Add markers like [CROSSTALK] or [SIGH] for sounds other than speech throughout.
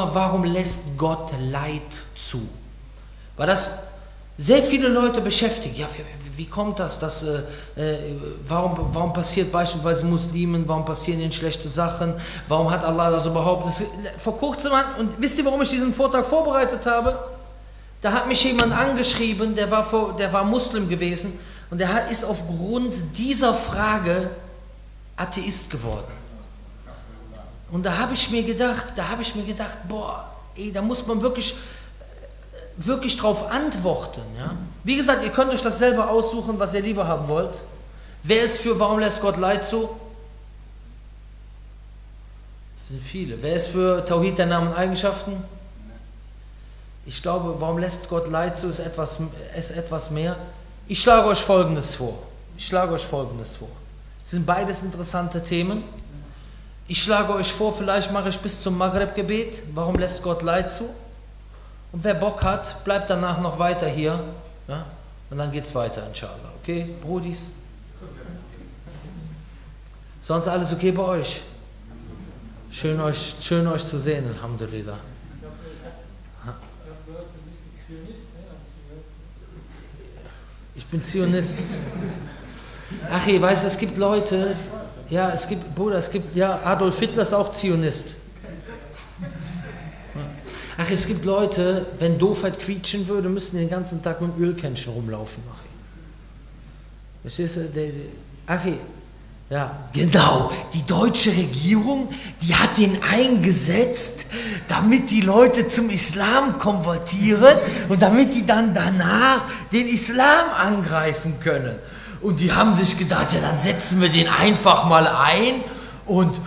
warum lässt Gott Leid zu? Weil das sehr viele Leute beschäftigt. Ja, wie, kommt das? Dass, äh, äh, warum, warum passiert beispielsweise Muslimen, warum passieren ihnen schlechte Sachen? Warum hat Allah das überhaupt? Das, vor kurzem, und wisst ihr, warum ich diesen Vortrag vorbereitet habe? Da hat mich jemand angeschrieben, der war, vor, der war Muslim gewesen und der ist aufgrund dieser Frage Atheist geworden. Und da habe ich mir gedacht, da habe ich mir gedacht, boah, ey, da muss man wirklich, wirklich drauf antworten. Ja? Wie gesagt, ihr könnt euch das selber aussuchen, was ihr lieber haben wollt. Wer ist für, warum lässt Gott Leid zu? Das sind viele. Wer ist für Tawhid der Namen und Eigenschaften? Ich glaube, warum lässt Gott Leid zu, ist etwas, ist etwas mehr. Ich schlage euch Folgendes vor. Ich schlage euch Folgendes vor. Das sind beides interessante Themen. Ich schlage euch vor, vielleicht mache ich bis zum Maghreb-Gebet. Warum lässt Gott Leid zu? Und wer Bock hat, bleibt danach noch weiter hier. Ja? Und dann geht es weiter, inshallah. Okay, Brudis? Sonst alles okay bei euch? Schön euch, schön euch zu sehen, Alhamdulillah. Ich bin Zionist. Ach, ich weiß, es gibt Leute, ja, es gibt, Bruder, es gibt, ja, Adolf Hitler ist auch Zionist. Ach, es gibt Leute, wenn Doofheit quietschen würde, müssten den ganzen Tag mit dem Ölkännchen rumlaufen. Ach, Verstehst du? Der, ach, ja, genau. Die deutsche Regierung, die hat den eingesetzt, damit die Leute zum Islam konvertieren und damit die dann danach den Islam angreifen können. Und die haben sich gedacht, ja, dann setzen wir den einfach mal ein und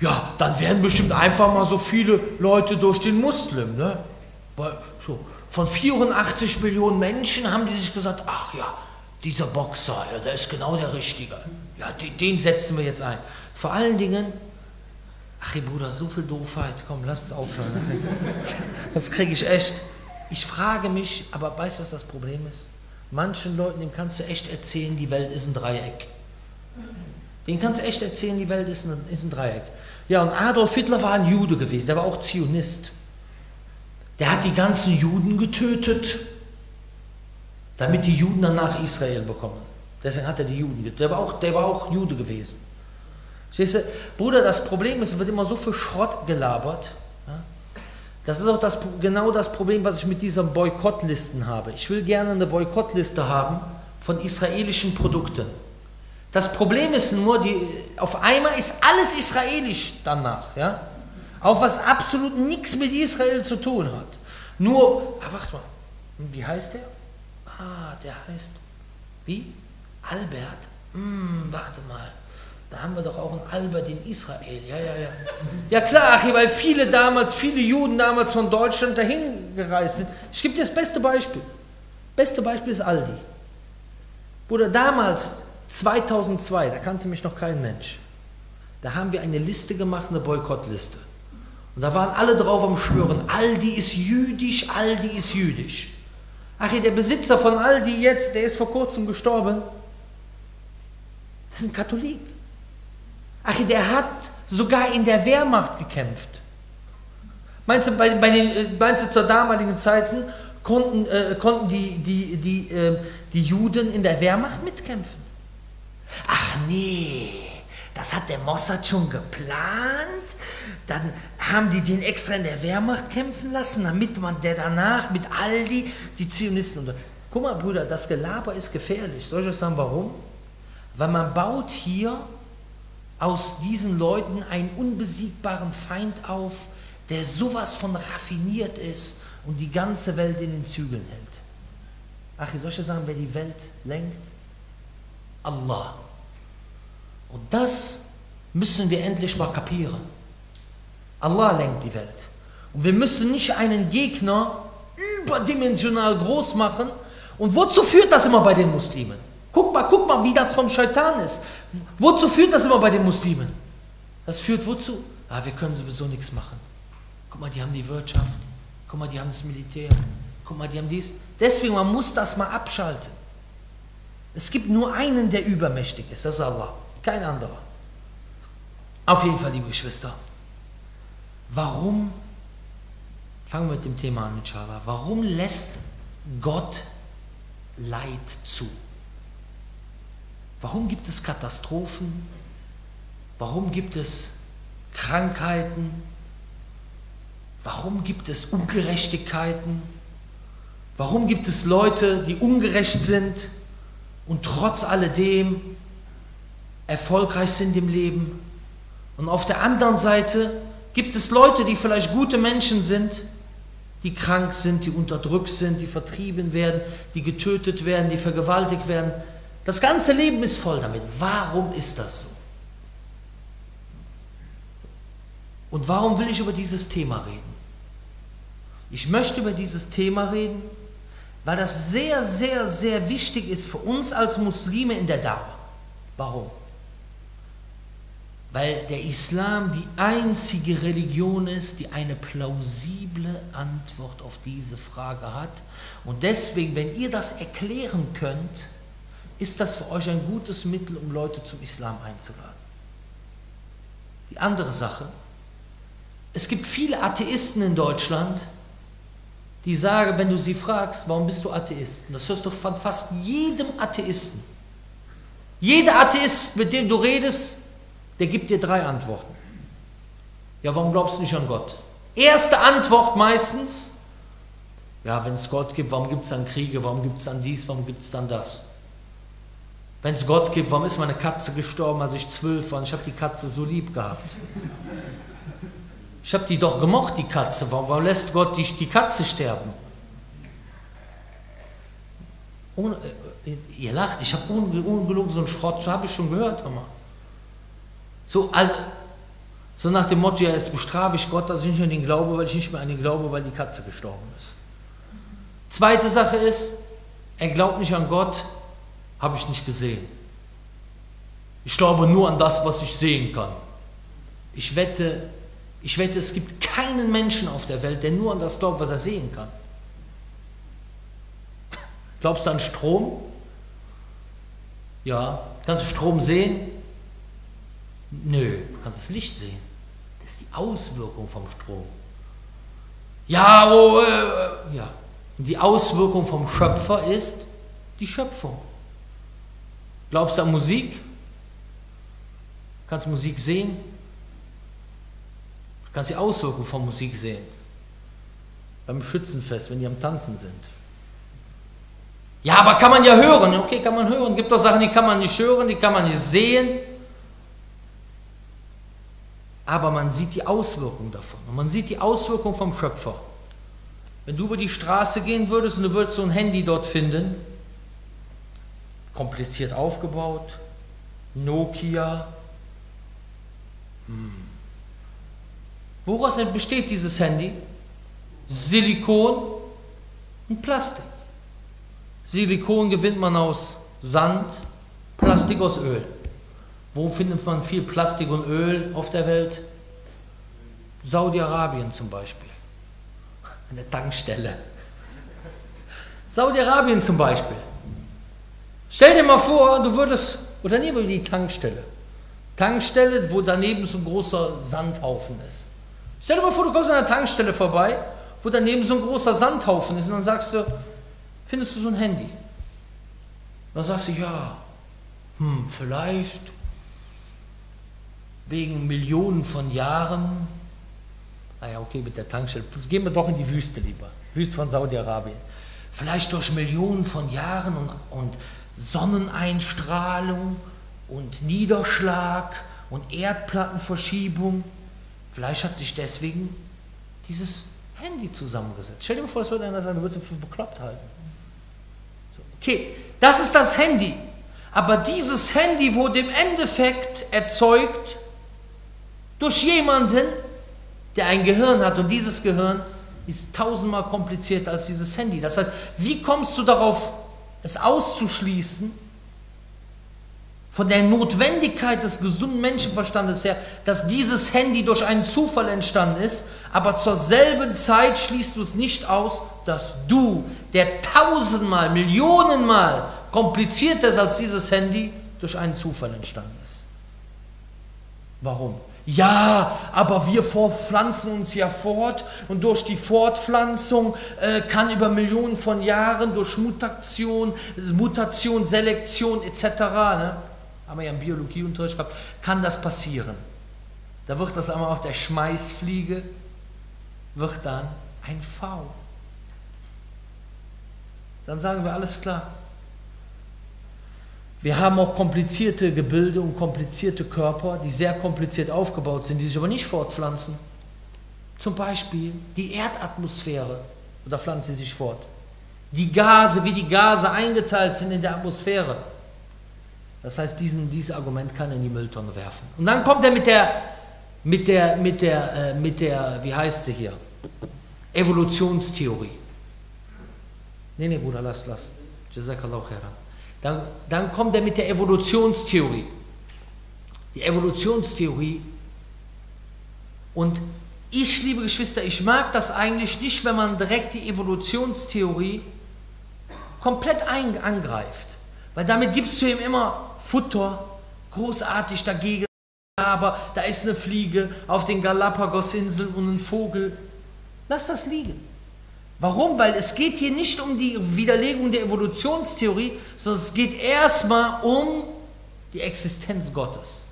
ja, dann werden bestimmt einfach mal so viele Leute durch den Muslim. Ne? Weil, so, von 84 Millionen Menschen haben die sich gesagt, ach ja, dieser Boxer, ja, der ist genau der Richtige. Ja, den, den setzen wir jetzt ein. Vor allen Dingen, ach Bruder, so viel Doofheit, komm, lass uns aufhören. [LAUGHS] Das kriege ich echt. Ich frage mich, aber weißt du, was das Problem ist? Manchen Leuten, dem kannst du echt erzählen, die Welt ist ein Dreieck. Den kannst du echt erzählen, die Welt ist ein, ist ein Dreieck. Ja, und Adolf Hitler war ein Jude gewesen, der war auch Zionist. Der hat die ganzen Juden getötet, damit die Juden dann nach Israel bekommen. Deswegen hat er die Juden getötet. Der war auch, der war auch Jude gewesen. Siehst du, Bruder, das Problem ist, es wird immer so viel Schrott gelabert. Das ist auch das, genau das Problem, was ich mit diesen Boykottlisten habe. Ich will gerne eine Boykottliste haben von israelischen Produkten. Das Problem ist nur, die, auf einmal ist alles israelisch danach. Ja? Auch was absolut nichts mit Israel zu tun hat. Nur, ah, warte mal, wie heißt der? Ah, der heißt, wie? Albert? Hm, warte mal. Da haben wir doch auch einen Albert in Israel. Ja, ja, ja. Ja klar, Achim, weil viele damals, viele Juden damals von Deutschland dahin gereist sind. Ich gebe dir das beste Beispiel. Beste Beispiel ist Aldi. Bruder, damals, 2002, da kannte mich noch kein Mensch. Da haben wir eine Liste gemacht, eine Boykottliste. Und da waren alle drauf am Schwören, Aldi ist jüdisch, Aldi ist jüdisch. Ach, der Besitzer von Aldi jetzt, der ist vor kurzem gestorben. Das ist ein Katholik. Ach, der hat sogar in der Wehrmacht gekämpft. Meinst du, bei, bei den, äh, meinst du zur damaligen Zeiten konnten, äh, konnten die, die, die, äh, die Juden in der Wehrmacht mitkämpfen? Ach nee, das hat der Mossad schon geplant. Dann haben die den extra in der Wehrmacht kämpfen lassen, damit man der danach mit Aldi die Zionisten unter. Guck mal, Brüder, das Gelaber ist gefährlich. Soll ich euch sagen, warum? Weil man baut hier aus diesen Leuten einen unbesiegbaren Feind auf, der sowas von raffiniert ist und die ganze Welt in den Zügeln hält. Ach, ich soll schon sagen, wer die Welt lenkt? Allah. Und das müssen wir endlich mal kapieren. Allah lenkt die Welt. Und wir müssen nicht einen Gegner überdimensional groß machen. Und wozu führt das immer bei den Muslimen? Guck mal, guck mal, wie das vom Scheitan ist. Wozu führt das immer bei den Muslimen? Das führt wozu? Ah, wir können sowieso nichts machen. Guck mal, die haben die Wirtschaft. Guck mal, die haben das Militär. Guck mal, die haben dies. Deswegen, man muss das mal abschalten. Es gibt nur einen, der übermächtig ist. Das ist Allah. Kein anderer. Auf jeden Fall, liebe Geschwister. Warum Fangen wir mit dem Thema an, inshallah. Warum lässt Gott Leid zu? Warum gibt es Katastrophen? Warum gibt es Krankheiten? Warum gibt es Ungerechtigkeiten? Warum gibt es Leute, die ungerecht sind und trotz alledem erfolgreich sind im Leben? Und auf der anderen Seite gibt es Leute, die vielleicht gute Menschen sind, die krank sind, die unterdrückt sind, die vertrieben werden, die getötet werden, die vergewaltigt werden. Das ganze Leben ist voll damit. Warum ist das so? Und warum will ich über dieses Thema reden? Ich möchte über dieses Thema reden, weil das sehr, sehr, sehr wichtig ist für uns als Muslime in der Dauer. Warum? Weil der Islam die einzige Religion ist, die eine plausible Antwort auf diese Frage hat. Und deswegen, wenn ihr das erklären könnt, ist das für euch ein gutes Mittel, um Leute zum Islam einzuladen. Die andere Sache, es gibt viele Atheisten in Deutschland, die sagen, wenn du sie fragst, warum bist du Atheist? Und das hörst du von fast jedem Atheisten. Jeder Atheist, mit dem du redest, der gibt dir drei Antworten. Ja, warum glaubst du nicht an Gott? Erste Antwort meistens, ja, wenn es Gott gibt, warum gibt es dann Kriege, warum gibt es dann dies, warum gibt es dann das? Wenn es Gott gibt, warum ist meine Katze gestorben, als ich zwölf war und ich habe die Katze so lieb gehabt? Ich habe die doch gemocht, die Katze. Warum lässt Gott die, die Katze sterben? Ohne, äh, ihr lacht, ich habe ungelogen so einen Schrott, habe ich schon gehört. Immer. So, so nach dem Motto, ja, jetzt bestrafe ich Gott, dass ich nicht an den glaube, weil ich nicht mehr an den glaube, weil die Katze gestorben ist. Zweite Sache ist, er glaubt nicht an Gott, habe ich nicht gesehen. Ich glaube nur an das, was ich sehen kann. Ich wette, ich wette, es gibt keinen Menschen auf der Welt, der nur an das glaubt, was er sehen kann. [LAUGHS] Glaubst du an Strom? Ja. Kannst du Strom sehen? Nö. Kannst du das Licht sehen? Das ist die Auswirkung vom Strom. Ja, oh, äh, ja. Und die Auswirkung vom Schöpfer ist die Schöpfung. Glaubst du an Musik? Kannst du Musik sehen? Kannst die Auswirkungen von Musik sehen. Beim Schützenfest, wenn die am Tanzen sind. Ja, aber kann man ja hören. Okay, kann man hören. Gibt doch Sachen, die kann man nicht hören, die kann man nicht sehen. Aber man sieht die Auswirkung davon. Und man sieht die Auswirkung vom Schöpfer. Wenn du über die Straße gehen würdest und du würdest so ein Handy dort finden, kompliziert aufgebaut, Nokia, hm. Woraus besteht dieses Handy? Silikon und Plastik. Silikon gewinnt man aus Sand, Plastik aus Öl. Wo findet man viel Plastik und Öl auf der Welt? Saudi-Arabien zum Beispiel. Der Tankstelle. Saudi-Arabien zum Beispiel. Stell dir mal vor, du würdest, oder nehmen wir die Tankstelle. Tankstelle, wo daneben so ein großer Sandhaufen ist. Stell dir mal vor, du kommst an einer Tankstelle vorbei, wo daneben so ein großer Sandhaufen ist und dann sagst du, findest du so ein Handy? dann sagst du, ja, hm, vielleicht wegen Millionen von Jahren, ah okay, mit der Tankstelle, gehen wir doch in die Wüste lieber, Wüste von Saudi-Arabien. Vielleicht durch Millionen von Jahren und, und Sonneneinstrahlung und Niederschlag und Erdplattenverschiebung Vielleicht hat sich deswegen dieses Handy zusammengesetzt. Stell dir mal vor, es würde einer würdest ihn für bekloppt halten. So, okay, das ist das Handy. Aber dieses Handy wurde im Endeffekt erzeugt durch jemanden, der ein Gehirn hat. Und dieses Gehirn ist tausendmal komplizierter als dieses Handy. Das heißt, wie kommst du darauf, es auszuschließen, von der Notwendigkeit des gesunden Menschenverstandes her, dass dieses Handy durch einen Zufall entstanden ist, aber zur selben Zeit schließt du es nicht aus, dass du, der tausendmal, millionenmal komplizierter ist als dieses Handy, durch einen Zufall entstanden ist. Warum? Ja, aber wir pflanzen uns ja fort und durch die Fortpflanzung äh, kann über Millionen von Jahren durch Mutation, Mutation, Selektion etc., ne, haben wir ja im Biologieunterricht gehabt, kann das passieren. Da wird das einmal auf der Schmeißfliege, wird dann ein V. Dann sagen wir alles klar. Wir haben auch komplizierte Gebilde und komplizierte Körper, die sehr kompliziert aufgebaut sind, die sich aber nicht fortpflanzen. Zum Beispiel die Erdatmosphäre, oder pflanzen sie sich fort. Die Gase, wie die Gase eingeteilt sind in der Atmosphäre. Das heißt, diesen, dieses Argument kann er in die Mülltonne werfen. Und dann kommt er mit der, mit der, mit der, äh, mit der, wie heißt sie hier? Evolutionstheorie. Nee, nee, Bruder, lass, lass. Jazakallahu khairan. Dann, dann kommt er mit der Evolutionstheorie. Die Evolutionstheorie. Und ich, liebe Geschwister, ich mag das eigentlich nicht, wenn man direkt die Evolutionstheorie komplett angreift. Weil damit gibst du ihm immer Futter, großartig dagegen. Aber da ist eine Fliege auf den Galapagos-Inseln und ein Vogel. Lass das liegen. Warum? Weil es geht hier nicht um die Widerlegung der Evolutionstheorie, sondern es geht erstmal um die Existenz Gottes.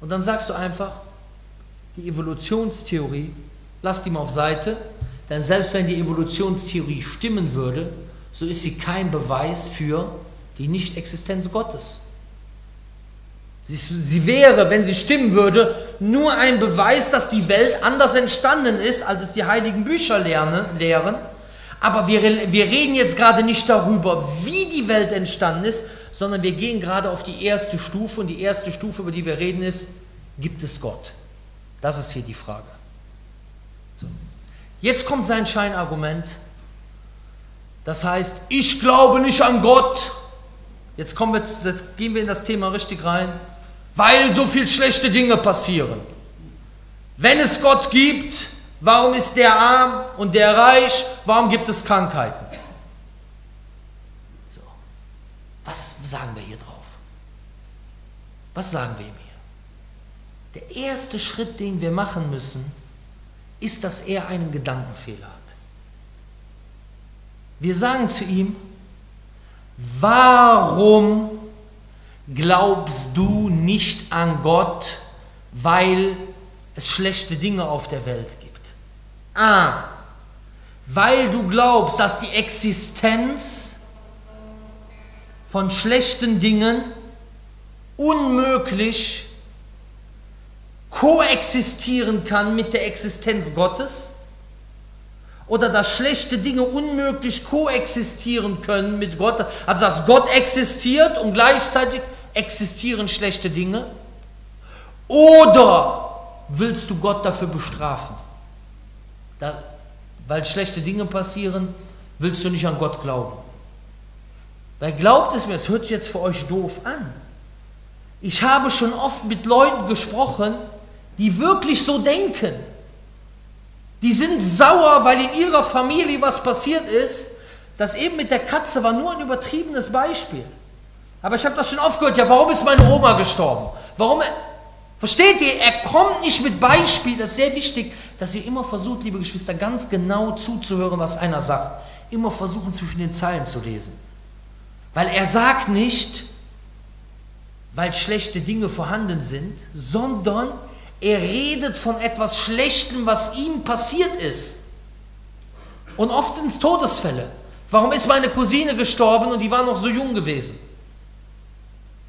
Und dann sagst du einfach, die Evolutionstheorie, lass die mal auf Seite, denn selbst wenn die Evolutionstheorie stimmen würde, so ist sie kein Beweis für die Nichtexistenz Gottes. Sie, wäre, wenn sie stimmen würde, nur ein Beweis, dass die Welt anders entstanden ist, als es die heiligen Bücher lehren. Aber wir, wir reden jetzt gerade nicht darüber, wie die Welt entstanden ist, sondern wir gehen gerade auf die erste Stufe. Und die erste Stufe, über die wir reden, ist, gibt es Gott? Das ist hier die Frage. So. Jetzt kommt sein Scheinargument. Das heißt, ich glaube nicht an Gott. Jetzt, kommen wir, jetzt gehen wir in das Thema richtig rein weil so viel schlechte Dinge passieren. Wenn es Gott gibt, warum ist der arm und der reich? Warum gibt es Krankheiten? So. Was sagen wir hier drauf? Was sagen wir ihm hier? Der erste Schritt, den wir machen müssen, ist, dass er einen Gedankenfehler hat. Wir sagen zu ihm, warum glaubst du nicht an Gott, weil es schlechte Dinge auf der Welt gibt. A. Weil du glaubst, dass die Existenz von schlechten Dingen unmöglich koexistieren kann mit der Existenz Gottes oder dass schlechte Dinge unmöglich koexistieren können mit Gott, also dass Gott existiert und gleichzeitig existieren schlechte Dinge? Oder willst du Gott dafür bestrafen? Da, weil schlechte Dinge passieren, willst du nicht an Gott glauben. Weil glaubt es mir, es hört sich jetzt für euch doof an. Ich habe schon oft mit Leuten gesprochen, die wirklich so denken. Die sind sauer, weil in ihrer Familie was passiert ist. Das eben mit der Katze war nur ein übertriebenes Beispiel. Aber ich habe das schon oft gehört. Ja, warum ist meine Oma gestorben? Warum? Versteht ihr? Er kommt nicht mit Beispiel. Das ist sehr wichtig, dass ihr immer versucht, liebe Geschwister, ganz genau zuzuhören, was einer sagt. Immer versuchen, zwischen den Zeilen zu lesen. Weil er sagt nicht, weil schlechte Dinge vorhanden sind, sondern er redet von etwas Schlechtem, was ihm passiert ist. Und oft sind es Todesfälle. Warum ist meine Cousine gestorben und die war noch so jung gewesen?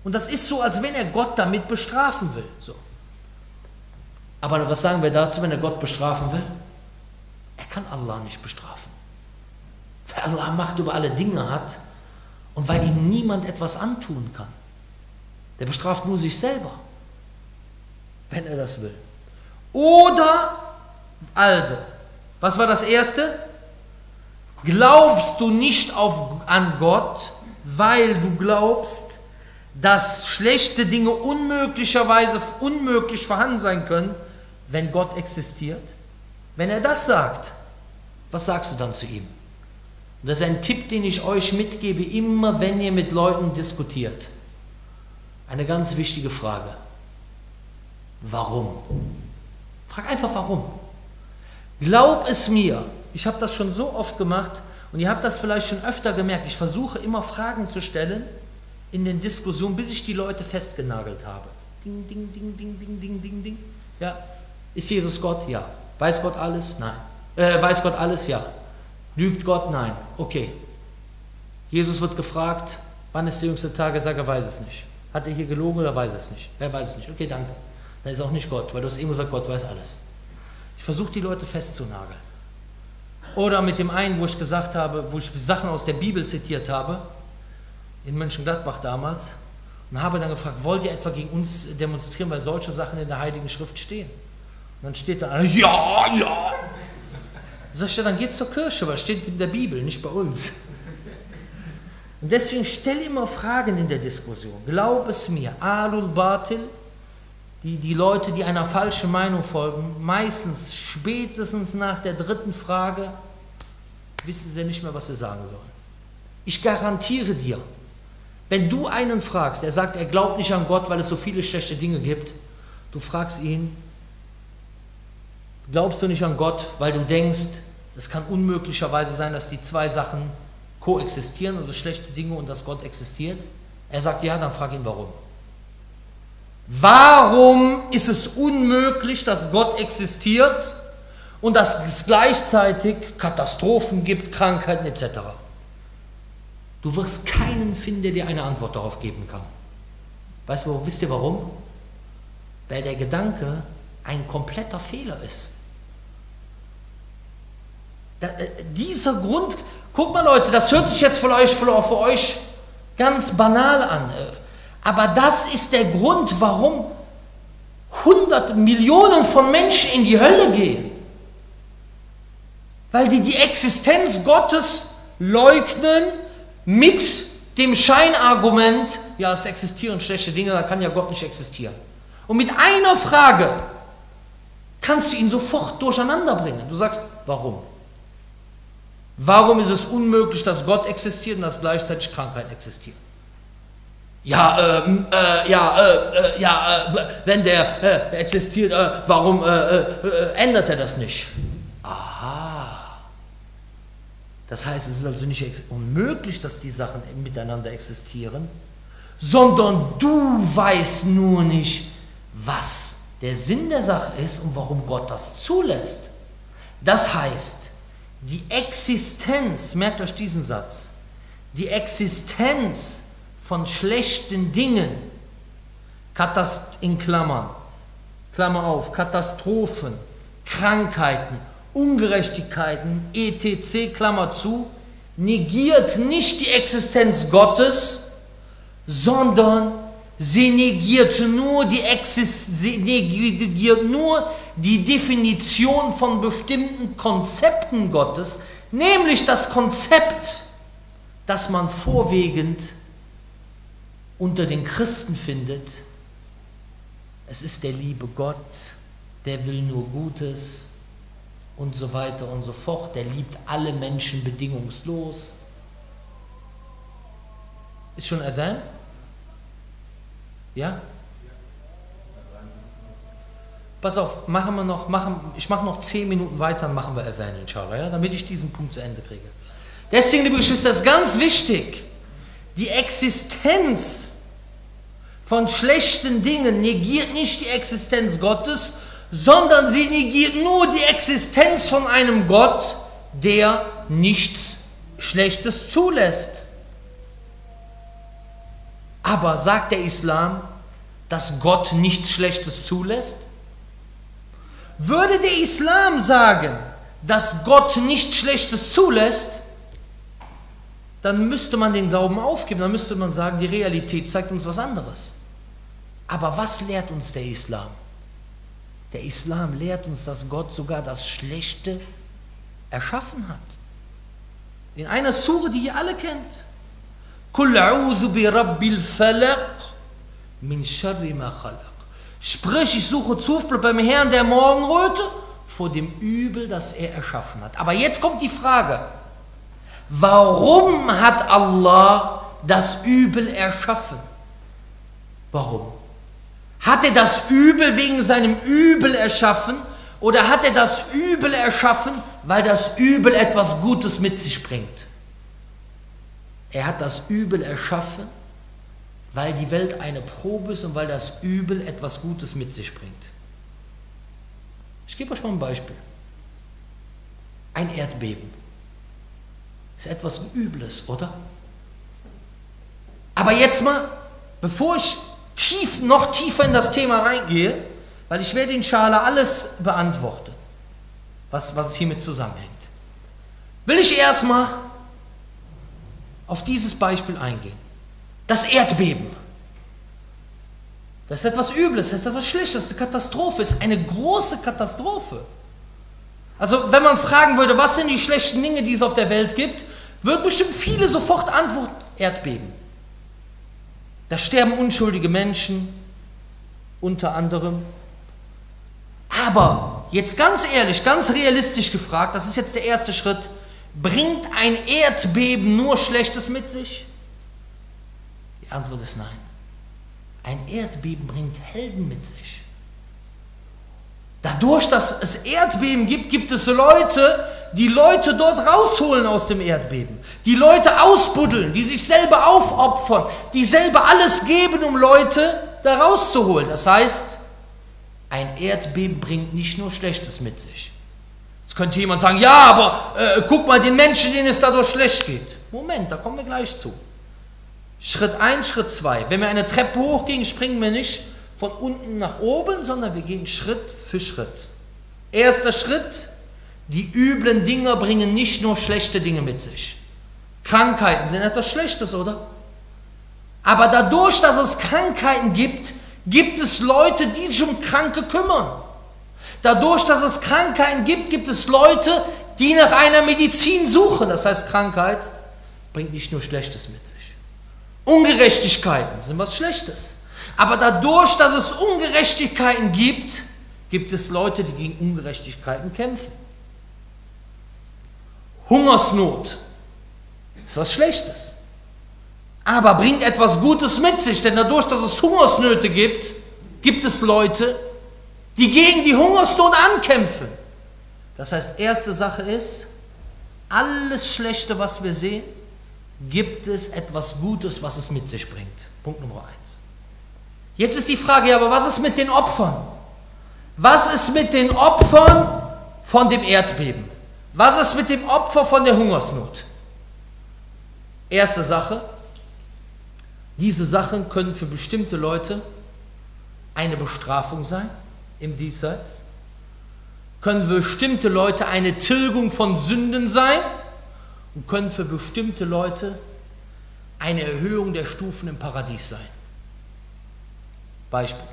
Und das ist so, als wenn er Gott damit bestrafen will. So. Aber was sagen wir dazu, wenn er Gott bestrafen will? Er kann Allah nicht bestrafen. Weil Allah Macht über alle Dinge hat und weil ihm niemand etwas antun kann. Der bestraft nur sich selber, wenn er das will. Oder, also, was war das Erste? Glaubst du nicht auf, an Gott, weil du glaubst, dass schlechte Dinge unmöglicherweise unmöglich vorhanden sein können, wenn Gott existiert? Wenn er das sagt, was sagst du dann zu ihm? Das ist ein Tipp, den ich euch mitgebe, immer wenn ihr mit Leuten diskutiert. Eine ganz wichtige Frage. warum. Frag einfach warum. Glaub es mir, ich habe das schon so oft gemacht und ihr habt das vielleicht schon öfter gemerkt. Ich versuche immer Fragen zu stellen in den Diskussionen, bis ich die Leute festgenagelt habe. Ding, ding, ding, ding, ding, ding, ding, ding. Ja. Ist Jesus Gott? Ja. Weiß Gott alles? Nein. Äh, weiß Gott alles? Ja. Lügt Gott? Nein. Okay. Jesus wird gefragt, wann ist der jüngste Tag? Er sagt, er weiß es nicht. Hat er hier gelogen oder weiß es nicht? Er weiß es nicht. Okay, danke. Dann ist auch nicht Gott, weil du hast eben gesagt, Gott weiß alles. Ich versuche die Leute festzunageln. Oder mit dem einen, wo ich gesagt habe, wo ich Sachen aus der Bibel zitiert habe, in Mönchengladbach damals, und habe dann gefragt, wollt ihr etwa gegen uns demonstrieren, weil solche Sachen in der Heiligen Schrift stehen? Und dann steht da einer, ja, ja. Sag ich, ja, dann geht zur Kirche, weil steht in der Bibel, nicht bei uns. Und deswegen stell immer Fragen in der Diskussion. Glaub es mir, Alul Batil, die, die Leute, die einer falschen Meinung folgen, meistens spätestens nach der dritten Frage wissen sie nicht mehr, was sie sagen sollen. Ich garantiere dir, wenn du einen fragst, der sagt, er glaubt nicht an Gott, weil es so viele schlechte Dinge gibt, du fragst ihn, glaubst du nicht an Gott, weil du denkst, es kann unmöglicherweise sein, dass die zwei Sachen koexistieren, also schlechte Dinge und dass Gott existiert? Er sagt ja, dann frag ihn warum. Warum ist es unmöglich, dass Gott existiert und dass es gleichzeitig Katastrophen gibt, Krankheiten etc.? Du wirst keinen finden, der dir eine Antwort darauf geben kann. Weißt du, wisst ihr warum? Weil der Gedanke ein kompletter Fehler ist. Da, äh, dieser Grund, guck mal Leute, das hört sich jetzt für euch, für, für euch ganz banal an. Äh, aber das ist der Grund, warum hundert Millionen von Menschen in die Hölle gehen. Weil die die Existenz Gottes leugnen mit dem Scheinargument, ja, es existieren schlechte Dinge, da kann ja Gott nicht existieren. Und mit einer Frage kannst du ihn sofort durcheinander bringen. Du sagst, warum? Warum ist es unmöglich, dass Gott existiert und dass gleichzeitig Krankheit existiert? Ja, ähm, äh, ja, äh, äh, ja, äh, wenn der äh, existiert, äh, warum ändert er das nicht? Aha. Das heißt, es ist also nicht unmöglich, dass die Sachen miteinander existieren, sondern du weißt nur nicht, was der Sinn der Sache ist und warum Gott das zulässt. Das heißt, die Existenz, merkt euch diesen Satz, die Existenz von schlechten Dingen, Katast in Klammern, Klammer auf, Katastrophen, Krankheiten, Ungerechtigkeiten, etc., Klammer zu, negiert nicht die Existenz Gottes, sondern sie negiert nur die, negiert nur die Definition von bestimmten Konzepten Gottes, nämlich das Konzept, dass man vorwiegend unter den Christen findet, es ist der liebe Gott, der will nur Gutes und so weiter und so fort, der liebt alle Menschen bedingungslos. Ist schon Adhan? Ja? Pass auf, machen wir noch, machen, ich mache noch zehn Minuten weiter, dann machen wir Adhan, inshallah, ja, damit ich diesen Punkt zu Ende kriege. Deswegen, liebe Geschwister, ist ganz wichtig, die Existenz von schlechten Dingen negiert nicht die Existenz Gottes, sondern sie negiert nur die Existenz von einem Gott, der nichts Schlechtes zulässt. Aber sagt der Islam, dass Gott nichts Schlechtes zulässt? Würde der Islam sagen, dass Gott nichts Schlechtes zulässt, dann müsste man den Glauben aufgeben, dann müsste man sagen, die Realität zeigt uns was anderes. Aber was lehrt uns der Islam? Der Islam lehrt uns, dass Gott sogar das Schlechte erschaffen hat. In einer Sure, die ihr alle kennt. Sprich, ich suche Zuflucht beim Herrn der Morgenröte vor dem Übel, das er erschaffen hat. Aber jetzt kommt die Frage, warum hat Allah das Übel erschaffen? Warum? Hat er das Übel wegen seinem Übel erschaffen oder hat er das Übel erschaffen, weil das Übel etwas Gutes mit sich bringt? Er hat das Übel erschaffen, weil die Welt eine Probe ist und weil das Übel etwas Gutes mit sich bringt. Ich gebe euch mal ein Beispiel. Ein Erdbeben ist etwas Übles, oder? Aber jetzt mal, bevor ich tief, noch tiefer in das Thema reingehe, weil ich werde inshallah alles beantworten, was, was hiermit zusammenhängt, will ich erstmal auf dieses Beispiel eingehen. Das Erdbeben. Das ist etwas Übles, das ist etwas Schlechtes, eine Katastrophe, ist eine große Katastrophe. Also wenn man fragen würde, was sind die schlechten Dinge, die es auf der Welt gibt, würden bestimmt viele sofort antworten, Erdbeben. Da sterben unschuldige Menschen, unter anderem. Aber jetzt ganz ehrlich, ganz realistisch gefragt, das ist jetzt der erste Schritt, bringt ein Erdbeben nur Schlechtes mit sich? Die Antwort ist nein. Ein Erdbeben bringt Helden mit sich. Dadurch, dass es Erdbeben gibt, gibt es Leute, die Leute dort rausholen aus dem Erdbeben, die Leute ausbuddeln, die sich selber aufopfern, die selber alles geben, um Leute da rauszuholen. Das heißt, ein Erdbeben bringt nicht nur Schlechtes mit sich. Jetzt könnte jemand sagen, ja, aber äh, guck mal den Menschen, denen es dadurch schlecht geht. Moment, da kommen wir gleich zu. Schritt 1, Schritt 2. Wenn wir eine Treppe hochgehen, springen wir nicht von unten nach oben, sondern wir gehen Schritt für Schritt. Erster Schritt, die üblen Dinge bringen nicht nur schlechte Dinge mit sich. Krankheiten sind etwas Schlechtes, oder? Aber dadurch, dass es Krankheiten gibt, gibt es Leute, die sich um Kranke kümmern. Dadurch, dass es Krankheiten gibt, gibt es Leute, die nach einer Medizin suchen. Das heißt, Krankheit bringt nicht nur Schlechtes mit sich. Ungerechtigkeiten sind was Schlechtes. Aber dadurch, dass es Ungerechtigkeiten gibt, gibt es Leute, die gegen Ungerechtigkeiten kämpfen. Hungersnot ist was Schlechtes. Aber bringt etwas Gutes mit sich, denn dadurch, dass es Hungersnöte gibt, gibt es Leute, die gegen die Hungersnot ankämpfen. Das heißt, erste Sache ist, alles Schlechte, was wir sehen, gibt es etwas Gutes, was es mit sich bringt. Punkt Nummer eins. Jetzt ist die Frage, ja, aber was ist mit den Opfern? Was ist mit den Opfern von dem Erdbeben? Was ist mit dem Opfer von der Hungersnot? Erste Sache, diese Sachen können für bestimmte Leute eine Bestrafung sein im Diesseits, können für bestimmte Leute eine Tilgung von Sünden sein und können für bestimmte Leute eine Erhöhung der Stufen im Paradies sein. Beispiel.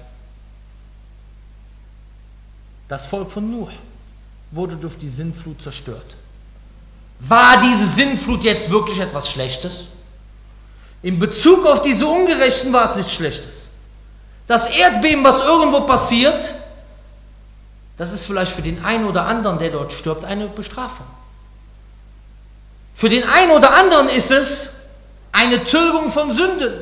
Das Volk von Nuh wurde durch die Sinnflut zerstört. War diese Sinnflut jetzt wirklich etwas Schlechtes? In Bezug auf diese Ungerechten war es nichts Schlechtes. Das Erdbeben, was irgendwo passiert, das ist vielleicht für den einen oder anderen, der dort stirbt, eine Bestrafung. Für den einen oder anderen ist es eine Tilgung von Sünden.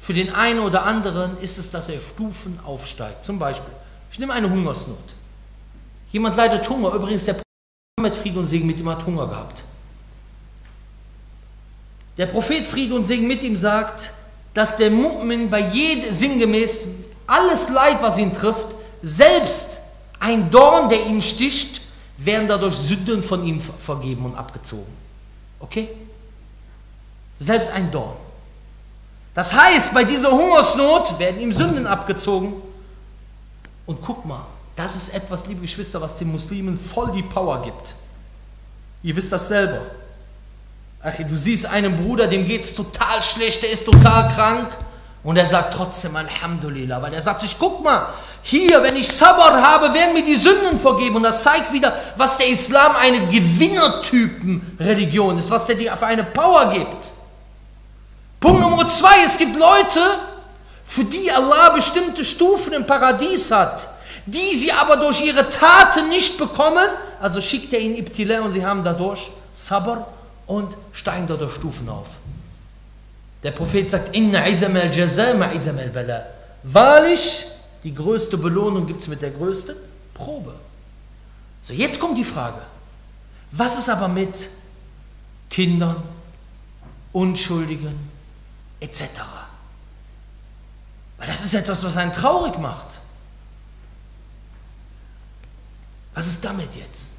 Für den einen oder anderen ist es, dass er Stufen aufsteigt. Zum Beispiel, ich nehme eine Hungersnot. Jemand leidet Hunger. Übrigens, der Prophet Friede und Segen mit ihm hat Hunger gehabt. Der Prophet Friede und Segen mit ihm sagt, dass der Mu'min bei jedem, sinngemäß, alles Leid, was ihn trifft, selbst ein Dorn, der ihn sticht, werden dadurch Sünden von ihm vergeben und abgezogen. Okay? Selbst ein Dorn. Das heißt, bei dieser Hungersnot werden ihm Sünden abgezogen. Und guck mal, das ist etwas, liebe Geschwister, was den Muslimen voll die Power gibt. Ihr wisst das selber. Ach, du siehst einen Bruder, dem geht es total schlecht, der ist total krank. Und er sagt trotzdem Alhamdulillah, weil er sagt sich, guck mal, hier, wenn ich Sabr habe, werden mir die Sünden vergeben. Und das zeigt wieder, was der Islam eine Gewinnertypen-Religion ist, was der dir für eine Power gibt. Punkt Nummer zwei, es gibt Leute, für die Allah bestimmte Stufen im Paradies hat die sie aber durch ihre Taten nicht bekommen, also schickt er ihnen Ibtila und sie haben dadurch Sabr und steigen dadurch Stufen auf. Der Prophet sagt, Inna al jaza al bala. Wahrlich, die größte Belohnung gibt es mit der größten Probe. So, jetzt kommt die Frage, was ist aber mit Kindern, Unschuldigen etc.? Weil das ist etwas, was einen traurig macht. Was ist damit jetzt?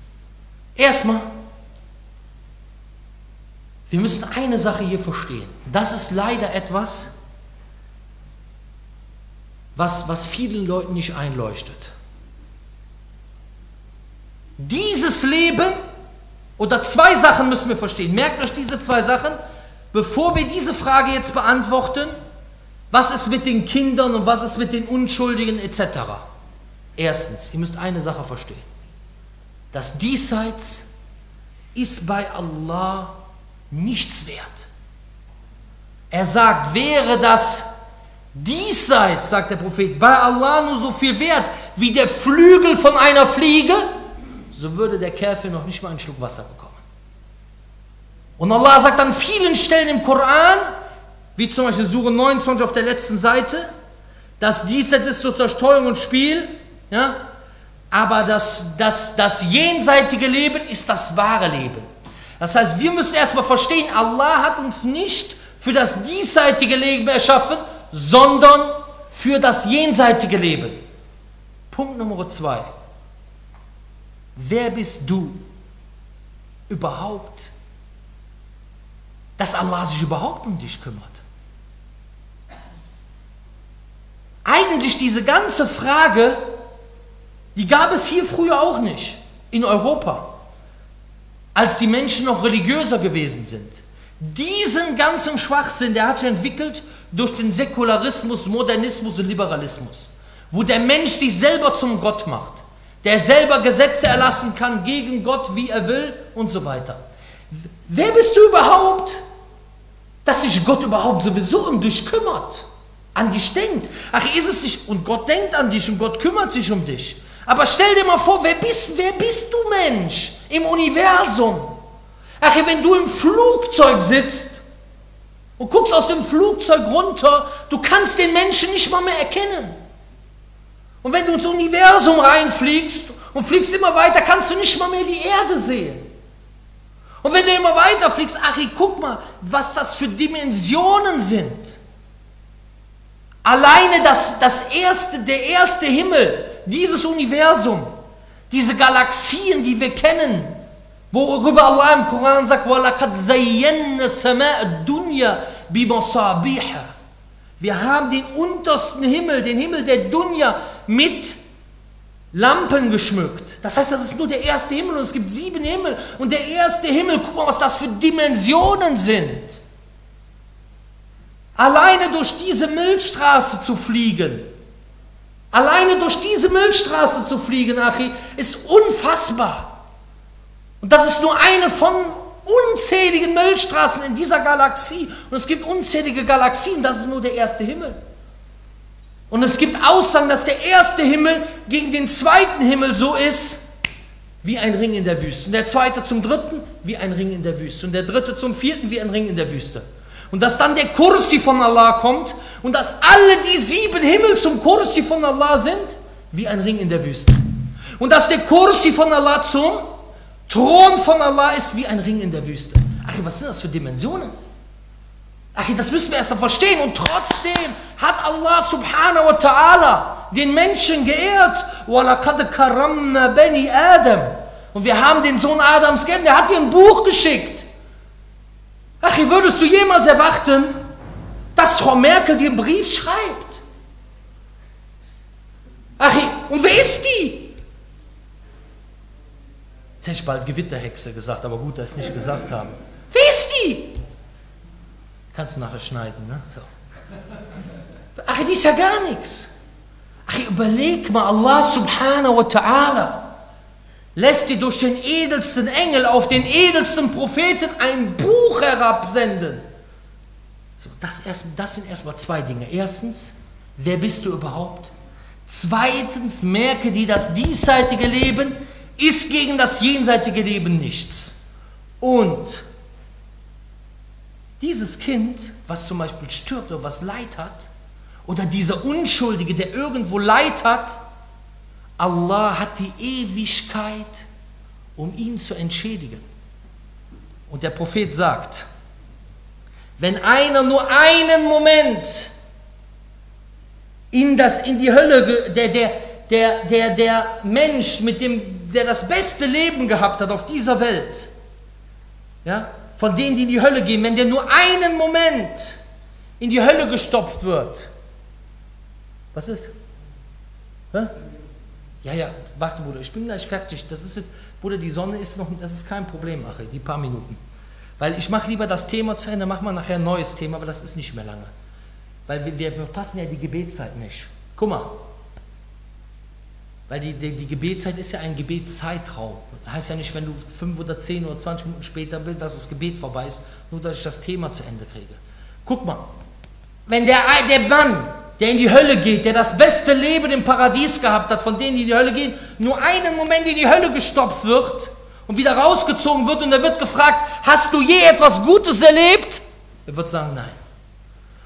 Erstmal, wir müssen eine Sache hier verstehen. Das ist leider etwas, was, was vielen Leuten nicht einleuchtet. Dieses Leben, oder zwei Sachen müssen wir verstehen. Merkt euch diese zwei Sachen, bevor wir diese Frage jetzt beantworten, was ist mit den Kindern und was ist mit den Unschuldigen etc. Erstens, ihr müsst eine Sache verstehen. Das Diesseits ist bei Allah nichts wert. Er sagt, wäre das Diesseits, sagt der Prophet, bei Allah nur so viel wert wie der Flügel von einer Fliege, so würde der Käfer noch nicht mal einen Schluck Wasser bekommen. Und Allah sagt an vielen Stellen im Koran, wie zum Beispiel Sure 29 auf der letzten Seite, dass Diesseits ist durch Zerstreuung und Spiel, ja, aber das, das, das jenseitige Leben ist das wahre Leben. Das heißt, wir müssen erstmal verstehen, Allah hat uns nicht für das diesseitige Leben erschaffen, sondern für das jenseitige Leben. Punkt Nummer zwei. Wer bist du überhaupt, dass Allah sich überhaupt um dich kümmert? Eigentlich diese ganze Frage, die gab es hier früher auch nicht, in Europa, als die Menschen noch religiöser gewesen sind. Diesen ganzen Schwachsinn, der hat sich entwickelt durch den Säkularismus, Modernismus und Liberalismus, wo der Mensch sich selber zum Gott macht, der selber Gesetze erlassen kann gegen Gott, wie er will und so weiter. Wer bist du überhaupt, dass sich Gott überhaupt sowieso um dich kümmert, an dich denkt? Ach, ist es nicht, und Gott denkt an dich und Gott kümmert sich um dich. Aber stell dir mal vor, wer bist, wer bist du Mensch im Universum? Ach, wenn du im Flugzeug sitzt und guckst aus dem Flugzeug runter, du kannst den Menschen nicht mal mehr erkennen. Und wenn du ins Universum reinfliegst und fliegst immer weiter, kannst du nicht mal mehr die Erde sehen. Und wenn du immer weiter fliegst, ach, guck mal, was das für Dimensionen sind. Alleine das, das erste, der erste Himmel, dieses Universum, diese Galaxien, die wir kennen, worüber Allah im Koran sagt, Wir haben den untersten Himmel, den Himmel der Dunya, mit Lampen geschmückt. Das heißt, das ist nur der erste Himmel und es gibt sieben Himmel. Und der erste Himmel, guck mal, was das für Dimensionen sind. Alleine durch diese Milchstraße zu fliegen, Alleine durch diese Milchstraße zu fliegen, Achi, ist unfassbar. Und das ist nur eine von unzähligen Milchstraßen in dieser Galaxie. Und es gibt unzählige Galaxien, das ist nur der erste Himmel. Und es gibt Aussagen, dass der erste Himmel gegen den zweiten Himmel so ist, wie ein Ring in der Wüste. Und der zweite zum dritten, wie ein Ring in der Wüste. Und der dritte zum vierten, wie ein Ring in der Wüste. Und dass dann der Kursi von Allah kommt und dass alle die sieben Himmel zum Kursi von Allah sind, wie ein Ring in der Wüste. Und dass der Kursi von Allah zum Thron von Allah ist, wie ein Ring in der Wüste. Ach, was sind das für Dimensionen? Ach, das müssen wir erst mal verstehen. Und trotzdem hat Allah subhanahu wa ta'ala den Menschen geehrt. Und wir haben den Sohn Adams geehrt. Er hat dir ein Buch geschickt. Ach, würdest du jemals erwarten, dass Frau Merkel dir einen Brief schreibt? Ach, und wer ist die? Jetzt hätte ich bald Gewitterhexe gesagt, aber gut, dass ich es nicht gesagt habe. Wer ist die? Kannst du nachher schneiden, ne? So. Ach, die ist ja gar nichts. Ach, überleg mal, Allah subhanahu wa ta'ala lässt dir durch den edelsten Engel auf den edelsten Propheten ein Buch herabsenden. So, das, erst, das sind erstmal zwei Dinge. Erstens, wer bist du überhaupt? Zweitens, merke dir, das diesseitige Leben ist gegen das jenseitige Leben nichts. Und dieses Kind, was zum Beispiel stirbt oder was Leid hat, oder dieser Unschuldige, der irgendwo Leid hat, Allah hat die Ewigkeit, um ihn zu entschädigen. Und der Prophet sagt, wenn einer nur einen Moment in, das, in die Hölle, der, der, der, der, der Mensch, mit dem, der das beste Leben gehabt hat auf dieser Welt, ja, von denen, die in die Hölle gehen, wenn der nur einen Moment in die Hölle gestopft wird, was ist? Hä? Ja, ja, warte, Bruder, ich bin gleich fertig. Das ist jetzt, Bruder, die Sonne ist noch, das ist kein Problem, Ache, die paar Minuten. Weil ich mache lieber das Thema zu Ende, machen wir nachher ein neues Thema, aber das ist nicht mehr lange. Weil wir, wir verpassen ja die Gebetszeit nicht. Guck mal. Weil die, die, die Gebetszeit ist ja ein Gebetszeitraum. Das heißt ja nicht, wenn du fünf oder zehn oder 20 Minuten später bist, dass das Gebet vorbei ist, nur dass ich das Thema zu Ende kriege. Guck mal. Wenn der, der Mann, der in die Hölle geht, der das beste Leben im Paradies gehabt hat, von denen, die in die Hölle gehen, nur einen Moment in die Hölle gestopft wird und wieder rausgezogen wird und er wird gefragt, hast du je etwas Gutes erlebt? Er wird sagen, nein.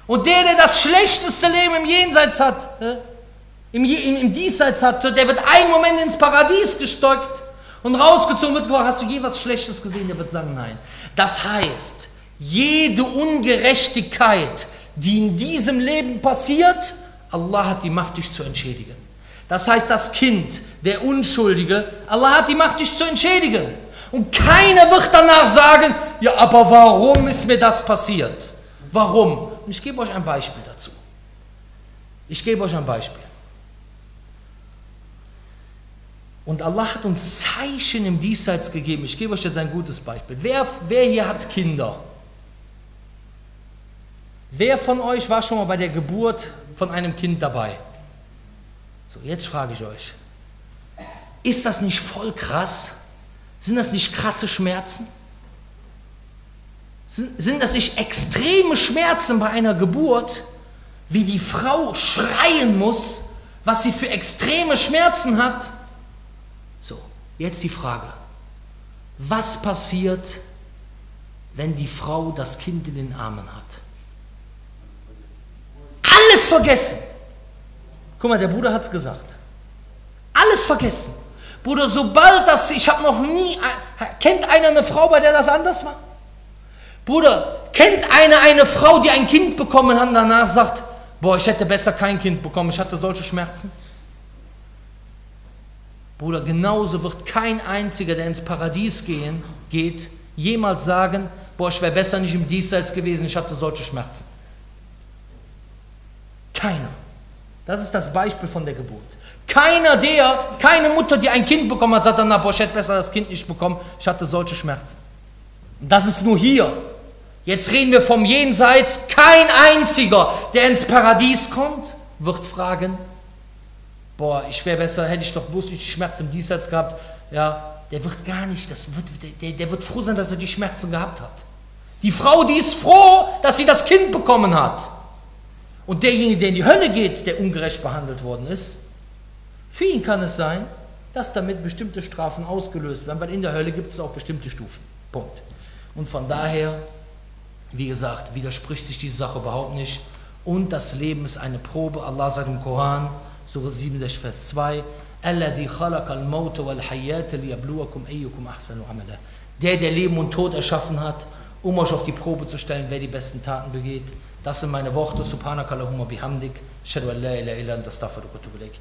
Und der, der das schlechteste Leben im Jenseits hat, im, im, im Diesseits hat, der wird einen Moment ins Paradies gestockt und rausgezogen wird gefragt, hast du je was Schlechtes gesehen? Der wird sagen, nein. Das heißt, jede Ungerechtigkeit, die in diesem Leben passiert, Allah hat die Macht, dich zu entschädigen. Das heißt, das Kind, der Unschuldige, Allah hat die Macht, dich zu entschädigen. Und keiner wird danach sagen, ja, aber warum ist mir das passiert? Warum? Und ich gebe euch ein Beispiel dazu. Ich gebe euch ein Beispiel. Und Allah hat uns Zeichen im Diesseits gegeben. Ich gebe euch jetzt ein gutes Beispiel. Wer, wer hier hat Kinder? Wer von euch war schon mal bei der Geburt von einem Kind dabei? So, jetzt frage ich euch. Ist das nicht voll krass? Sind das nicht krasse Schmerzen? Sind, sind das nicht extreme Schmerzen bei einer Geburt, wie die Frau schreien muss, was sie für extreme Schmerzen hat? So, jetzt die Frage. Was passiert, wenn die Frau das Kind in den Armen hat? Alles vergessen. Guck mal, der Bruder hat es gesagt. Alles vergessen. Bruder, sobald das, ich habe noch nie, kennt einer eine Frau, bei der das anders war? Bruder, kennt einer eine Frau, die ein Kind bekommen hat und danach sagt, boah, ich hätte besser kein Kind bekommen, ich hatte solche Schmerzen? Bruder, genauso wird kein einziger, der ins Paradies gehen, geht, jemals sagen, boah, ich wäre besser nicht im Diesseits gewesen, ich hatte solche Schmerzen. Keiner. Das ist das Beispiel von der Geburt. Keiner der, keine Mutter, die ein Kind bekommen hat, sagt dann, na, boah, ich hätte besser das Kind nicht bekommen, ich hatte solche Schmerzen. Das ist nur hier. Jetzt reden wir vom Jenseits. Kein einziger, der ins Paradies kommt, wird fragen, boah, ich wäre besser, hätte ich doch bloß nicht die Schmerzen im Diesseits gehabt. Ja, der wird gar nicht, das wird, der, der wird froh sein, dass er die Schmerzen gehabt hat. Die Frau, die ist froh, dass sie das Kind bekommen hat. Und derjenige, der in die Hölle geht, der ungerecht behandelt worden ist, für ihn kann es sein, dass damit bestimmte Strafen ausgelöst werden, weil in der Hölle gibt es auch bestimmte Stufen. Punkt. Und von daher, wie gesagt, widerspricht sich diese Sache überhaupt nicht. Und das Leben ist eine Probe. Allah sagt im Koran, Surah 67, Vers 2, Der, der Leben und Tod erschaffen hat, um euch auf die Probe zu stellen, wer die besten Taten begeht. Das sind meine Worte. Subhanakallahumma bihamdik. Shadu an la ilaha illa anta astaghfiruka wa atubu ilaik.